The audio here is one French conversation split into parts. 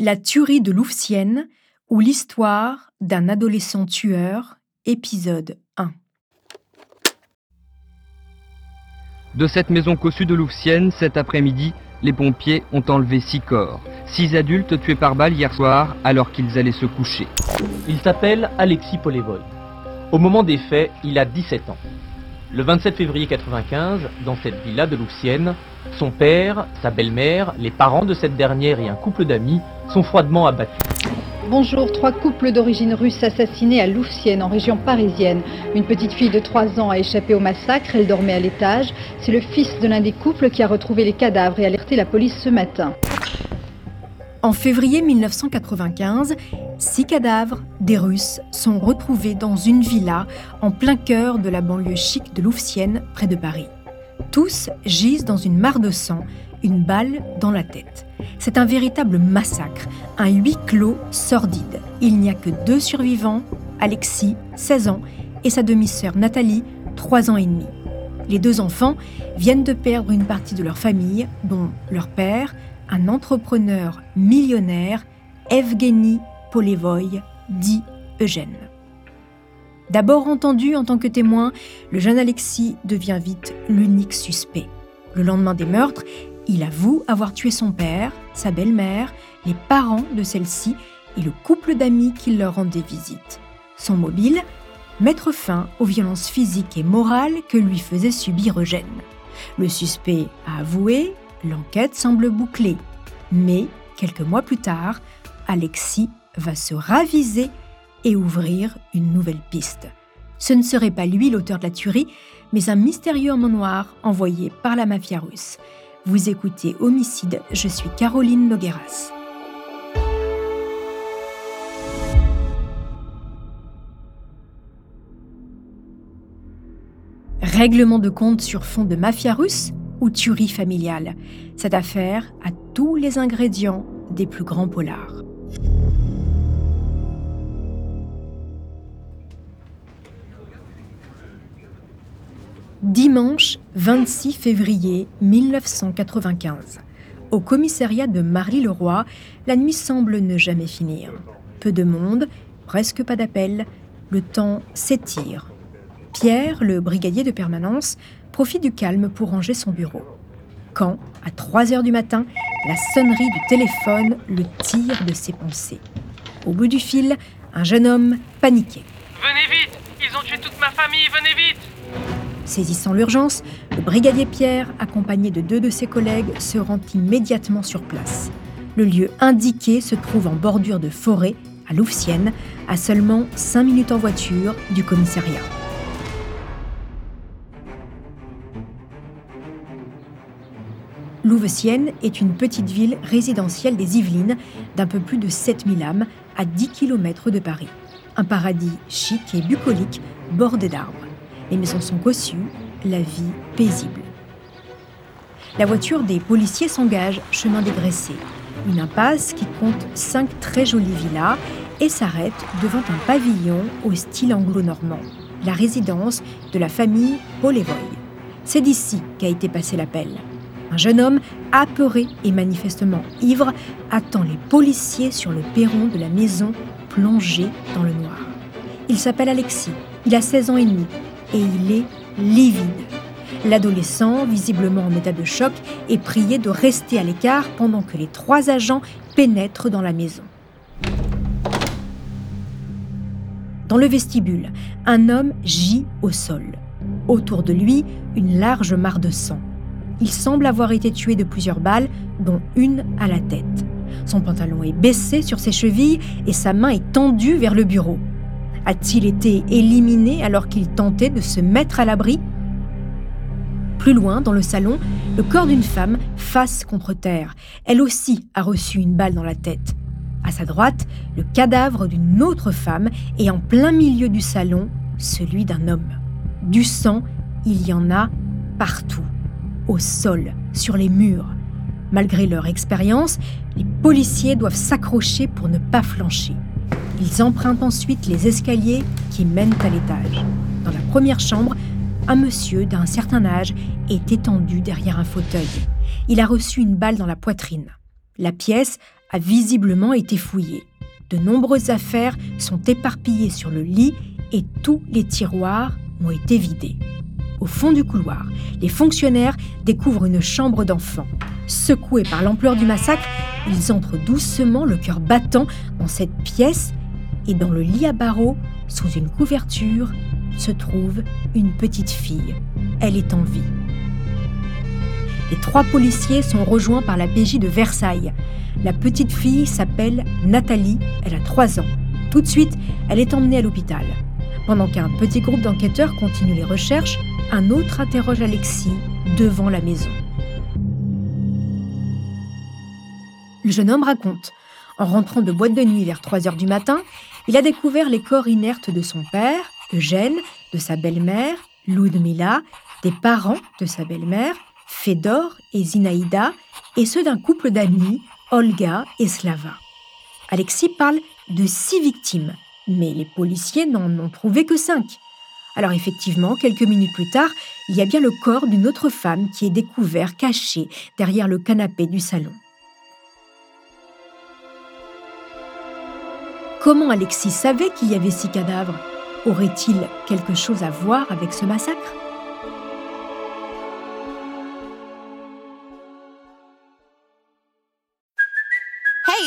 La tuerie de Louvciennes ou l'histoire d'un adolescent tueur, épisode 1. De cette maison cossue de Louvciennes, cet après-midi, les pompiers ont enlevé six corps. Six adultes tués par balle hier soir alors qu'ils allaient se coucher. Il s'appelle Alexis Polevoy. Au moment des faits, il a 17 ans. Le 27 février 95, dans cette villa de Louvciennes, son père, sa belle-mère, les parents de cette dernière et un couple d'amis sont froidement abattus. Bonjour, trois couples d'origine russe assassinés à Louvciennes, en région parisienne. Une petite fille de 3 ans a échappé au massacre, elle dormait à l'étage. C'est le fils de l'un des couples qui a retrouvé les cadavres et alerté la police ce matin. En février 1995, six cadavres des Russes sont retrouvés dans une villa en plein cœur de la banlieue chic de Louvciennes, près de Paris. Tous gisent dans une mare de sang, une balle dans la tête. C'est un véritable massacre, un huis clos sordide. Il n'y a que deux survivants, Alexis, 16 ans, et sa demi-sœur Nathalie, 3 ans et demi. Les deux enfants viennent de perdre une partie de leur famille, dont leur père, un entrepreneur millionnaire, Evgeny Polevoy, dit Eugène. D'abord entendu en tant que témoin, le jeune Alexis devient vite l'unique suspect. Le lendemain des meurtres, il avoue avoir tué son père, sa belle-mère, les parents de celle-ci et le couple d'amis qui leur rendaient visite. Son mobile Mettre fin aux violences physiques et morales que lui faisait subir Eugène. Le suspect a avoué, l'enquête semble bouclée. Mais, quelques mois plus tard, Alexis va se raviser et ouvrir une nouvelle piste. Ce ne serait pas lui l'auteur de la tuerie, mais un mystérieux homme noir envoyé par la mafia russe. Vous écoutez Homicide, je suis Caroline Nogueras. Règlement de compte sur fond de mafia russe ou tuerie familiale Cette affaire a tous les ingrédients des plus grands polars. Dimanche 26 février 1995. Au commissariat de Marly-le-Roi, la nuit semble ne jamais finir. Peu de monde, presque pas d'appel, le temps s'étire. Pierre, le brigadier de permanence, profite du calme pour ranger son bureau. Quand, à 3 heures du matin, la sonnerie du téléphone le tire de ses pensées. Au bout du fil, un jeune homme paniqué. Venez vite Ils ont tué toute ma famille, venez vite Saisissant l'urgence, le brigadier Pierre, accompagné de deux de ses collègues, se rend immédiatement sur place. Le lieu indiqué se trouve en bordure de forêt, à Louvciennes, à seulement 5 minutes en voiture du commissariat. Louveciennes est une petite ville résidentielle des Yvelines d'un peu plus de 7000 âmes à 10 km de Paris. Un paradis chic et bucolique bordé d'arbres. Les maisons sont cossues, la vie paisible. La voiture des policiers s'engage chemin dégraissé. Une impasse qui compte cinq très jolies villas et s'arrête devant un pavillon au style anglo-normand, la résidence de la famille Polevoy. C'est d'ici qu'a été passé l'appel. Un jeune homme, apeuré et manifestement ivre, attend les policiers sur le perron de la maison plongée dans le noir. Il s'appelle Alexis, il a 16 ans et demi et il est livide. L'adolescent, visiblement en état de choc, est prié de rester à l'écart pendant que les trois agents pénètrent dans la maison. Dans le vestibule, un homme gît au sol. Autour de lui, une large mare de sang. Il semble avoir été tué de plusieurs balles, dont une à la tête. Son pantalon est baissé sur ses chevilles et sa main est tendue vers le bureau. A-t-il été éliminé alors qu'il tentait de se mettre à l'abri Plus loin, dans le salon, le corps d'une femme face contre terre. Elle aussi a reçu une balle dans la tête. À sa droite, le cadavre d'une autre femme et en plein milieu du salon, celui d'un homme. Du sang, il y en a partout. Au sol, sur les murs. Malgré leur expérience, les policiers doivent s'accrocher pour ne pas flancher. Ils empruntent ensuite les escaliers qui mènent à l'étage. Dans la première chambre, un monsieur d'un certain âge est étendu derrière un fauteuil. Il a reçu une balle dans la poitrine. La pièce a visiblement été fouillée. De nombreuses affaires sont éparpillées sur le lit et tous les tiroirs ont été vidés. Au fond du couloir, les fonctionnaires découvrent une chambre d'enfant. Secoués par l'ampleur du massacre, ils entrent doucement, le cœur battant, dans cette pièce et dans le lit à barreaux, sous une couverture, se trouve une petite fille. Elle est en vie. Les trois policiers sont rejoints par la PJ de Versailles. La petite fille s'appelle Nathalie, elle a 3 ans. Tout de suite, elle est emmenée à l'hôpital. Pendant qu'un petit groupe d'enquêteurs continue les recherches, un autre interroge Alexis devant la maison. Le jeune homme raconte. En rentrant de boîte de nuit vers 3 heures du matin, il a découvert les corps inertes de son père, Eugène, de sa belle-mère, Ludmila, des parents de sa belle-mère, Fedor et Zinaïda, et ceux d'un couple d'amis, Olga et Slava. Alexis parle de six victimes, mais les policiers n'en ont trouvé que cinq. Alors effectivement, quelques minutes plus tard, il y a bien le corps d'une autre femme qui est découvert caché derrière le canapé du salon. Comment Alexis savait qu'il y avait six cadavres? Aurait-il quelque chose à voir avec ce massacre?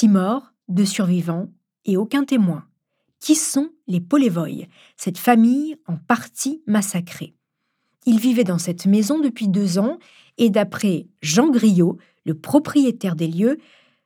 Six morts, deux survivants et aucun témoin. Qui sont les Polevoy, cette famille en partie massacrée? Ils vivaient dans cette maison depuis deux ans et d'après Jean Griot, le propriétaire des lieux,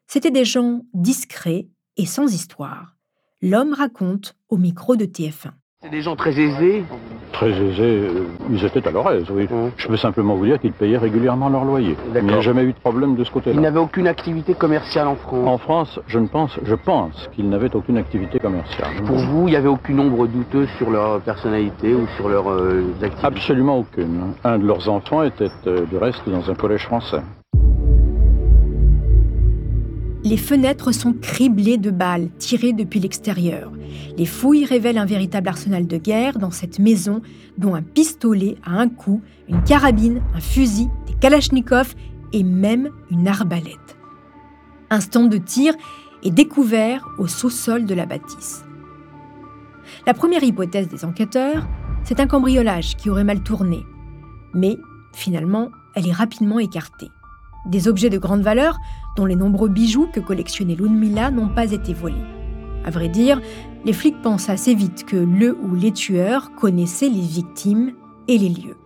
c'étaient des gens discrets et sans histoire. L'homme raconte au micro de TF1. C'est des gens très aisés. Très aisés, euh, ils étaient à leur aise, oui. Hum. Je peux simplement vous dire qu'ils payaient régulièrement leur loyer. Il n'y a jamais eu de problème de ce Ils côté-là. n'avaient aucune activité commerciale en France. En France, je ne pense, je pense qu'ils n'avaient aucune activité commerciale. Pour vous, il n'y avait aucune ombre douteuse sur leur personnalité ou sur leurs euh, activités? Absolument aucune. Un de leurs enfants était euh, de reste dans un collège français. Les fenêtres sont criblées de balles tirées depuis l'extérieur. Les fouilles révèlent un véritable arsenal de guerre dans cette maison, dont un pistolet à un coup, une carabine, un fusil, des kalachnikovs et même une arbalète. Un stand de tir est découvert au sous-sol de la bâtisse. La première hypothèse des enquêteurs, c'est un cambriolage qui aurait mal tourné. Mais, finalement, elle est rapidement écartée. Des objets de grande valeur, dont les nombreux bijoux que collectionnait Ludmilla, n'ont pas été volés. À vrai dire, les flics pensent assez vite que le ou les tueurs connaissaient les victimes et les lieux.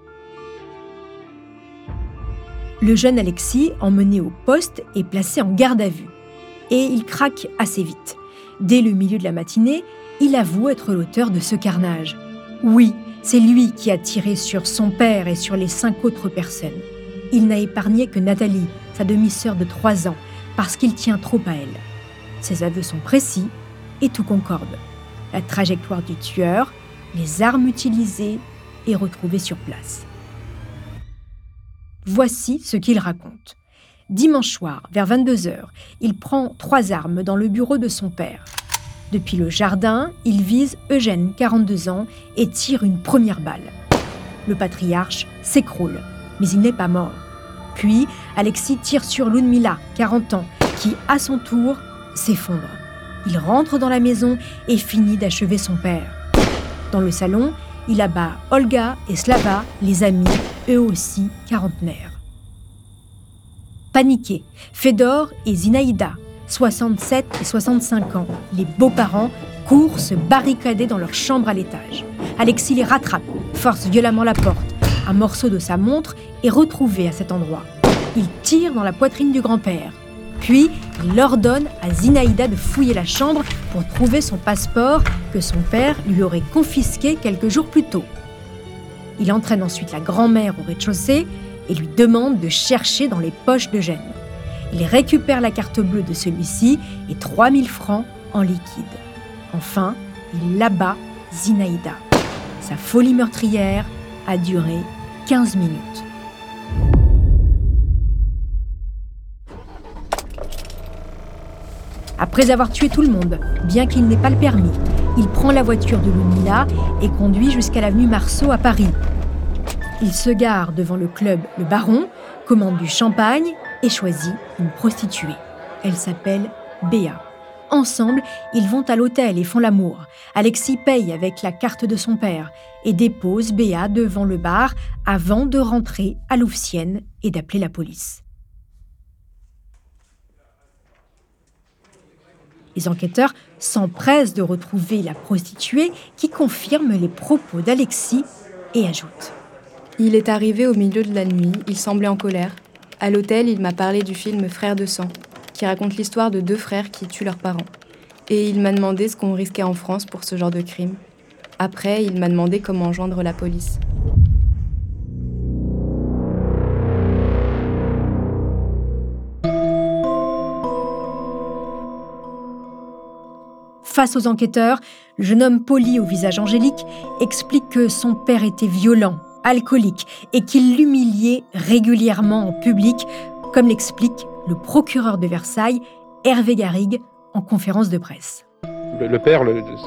Le jeune Alexis, emmené au poste, est placé en garde à vue. Et il craque assez vite. Dès le milieu de la matinée, il avoue être l'auteur de ce carnage. Oui, c'est lui qui a tiré sur son père et sur les cinq autres personnes. Il n'a épargné que Nathalie, sa demi-sœur de 3 ans, parce qu'il tient trop à elle. Ses aveux sont précis et tout concorde. La trajectoire du tueur, les armes utilisées et retrouvées sur place. Voici ce qu'il raconte. Dimanche soir, vers 22h, il prend trois armes dans le bureau de son père. Depuis le jardin, il vise Eugène, 42 ans, et tire une première balle. Le patriarche s'écroule, mais il n'est pas mort. Puis, Alexis tire sur Ludmila, 40 ans, qui, à son tour, s'effondre. Il rentre dans la maison et finit d'achever son père. Dans le salon, il abat Olga et Slava, les amis, eux aussi quarantenaires. Paniqués, Fedor et Zinaïda, 67 et 65 ans, les beaux-parents, courent se barricader dans leur chambre à l'étage. Alexis les rattrape, force violemment la porte. Un morceau de sa montre est retrouvé à cet endroit. Il tire dans la poitrine du grand-père. Puis, il ordonne à Zinaïda de fouiller la chambre pour trouver son passeport que son père lui aurait confisqué quelques jours plus tôt. Il entraîne ensuite la grand-mère au rez-de-chaussée et lui demande de chercher dans les poches d'Eugène. Il récupère la carte bleue de celui-ci et 3000 francs en liquide. Enfin, il abat Zinaïda. Sa folie meurtrière a duré 15 minutes. Après avoir tué tout le monde, bien qu'il n'ait pas le permis, il prend la voiture de Lumila et conduit jusqu'à l'avenue Marceau à Paris. Il se gare devant le club Le Baron, commande du champagne et choisit une prostituée. Elle s'appelle Béa. Ensemble, ils vont à l'hôtel et font l'amour. Alexis paye avec la carte de son père et dépose Béa devant le bar avant de rentrer à Louvciennes et d'appeler la police. Les enquêteurs s'empressent de retrouver la prostituée qui confirme les propos d'Alexis et ajoute Il est arrivé au milieu de la nuit, il semblait en colère. À l'hôtel, il m'a parlé du film Frères de sang, qui raconte l'histoire de deux frères qui tuent leurs parents. Et il m'a demandé ce qu'on risquait en France pour ce genre de crime. Après, il m'a demandé comment joindre la police. Face aux enquêteurs, le jeune homme poli au visage angélique explique que son père était violent, alcoolique et qu'il l'humiliait régulièrement en public, comme l'explique le procureur de Versailles, Hervé Garrigue, en conférence de presse. Le, père,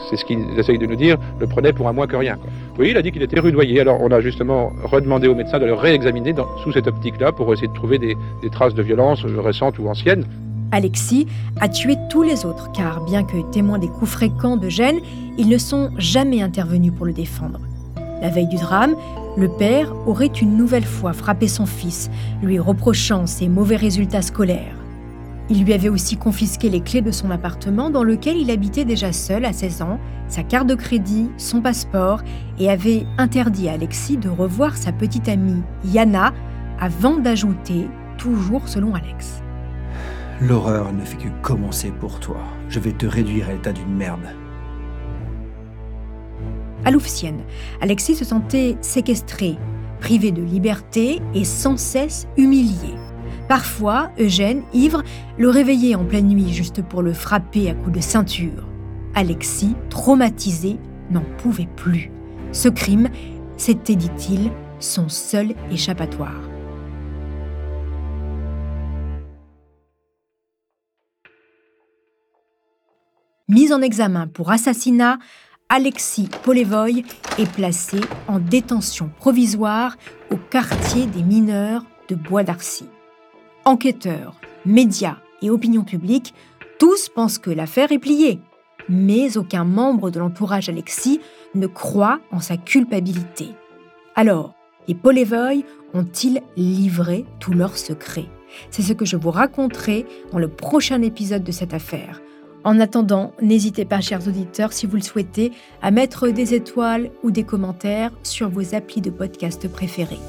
c'est ce qu'il essaye de nous dire, le prenait pour un moins que rien. Oui, il a dit qu'il était rudoyé. Alors on a justement redemandé au médecin de le réexaminer sous cette optique-là pour essayer de trouver des traces de violence récentes ou anciennes. Alexis a tué tous les autres, car bien que témoin des coups fréquents de Gênes, ils ne sont jamais intervenus pour le défendre. La veille du drame, le père aurait une nouvelle fois frappé son fils, lui reprochant ses mauvais résultats scolaires. Il lui avait aussi confisqué les clés de son appartement dans lequel il habitait déjà seul à 16 ans, sa carte de crédit, son passeport, et avait interdit à Alexis de revoir sa petite amie Yana avant d'ajouter, toujours selon Alex. L'horreur ne fait que commencer pour toi. Je vais te réduire à l'état d'une merde. À Louvciennes, Alexis se sentait séquestré, privé de liberté et sans cesse humilié. Parfois, Eugène, ivre, le réveillait en pleine nuit juste pour le frapper à coups de ceinture. Alexis, traumatisé, n'en pouvait plus. Ce crime, c'était, dit-il, son seul échappatoire. Mis en examen pour assassinat, Alexis Polevoy est placé en détention provisoire au quartier des mineurs de Bois d'Arcy. Enquêteurs, médias et opinion publique, tous pensent que l'affaire est pliée. Mais aucun membre de l'entourage Alexis ne croit en sa culpabilité. Alors, les Polevoy ont-ils livré tous leurs secrets? C'est ce que je vous raconterai dans le prochain épisode de cette affaire. En attendant, n'hésitez pas, chers auditeurs, si vous le souhaitez, à mettre des étoiles ou des commentaires sur vos applis de podcast préférés.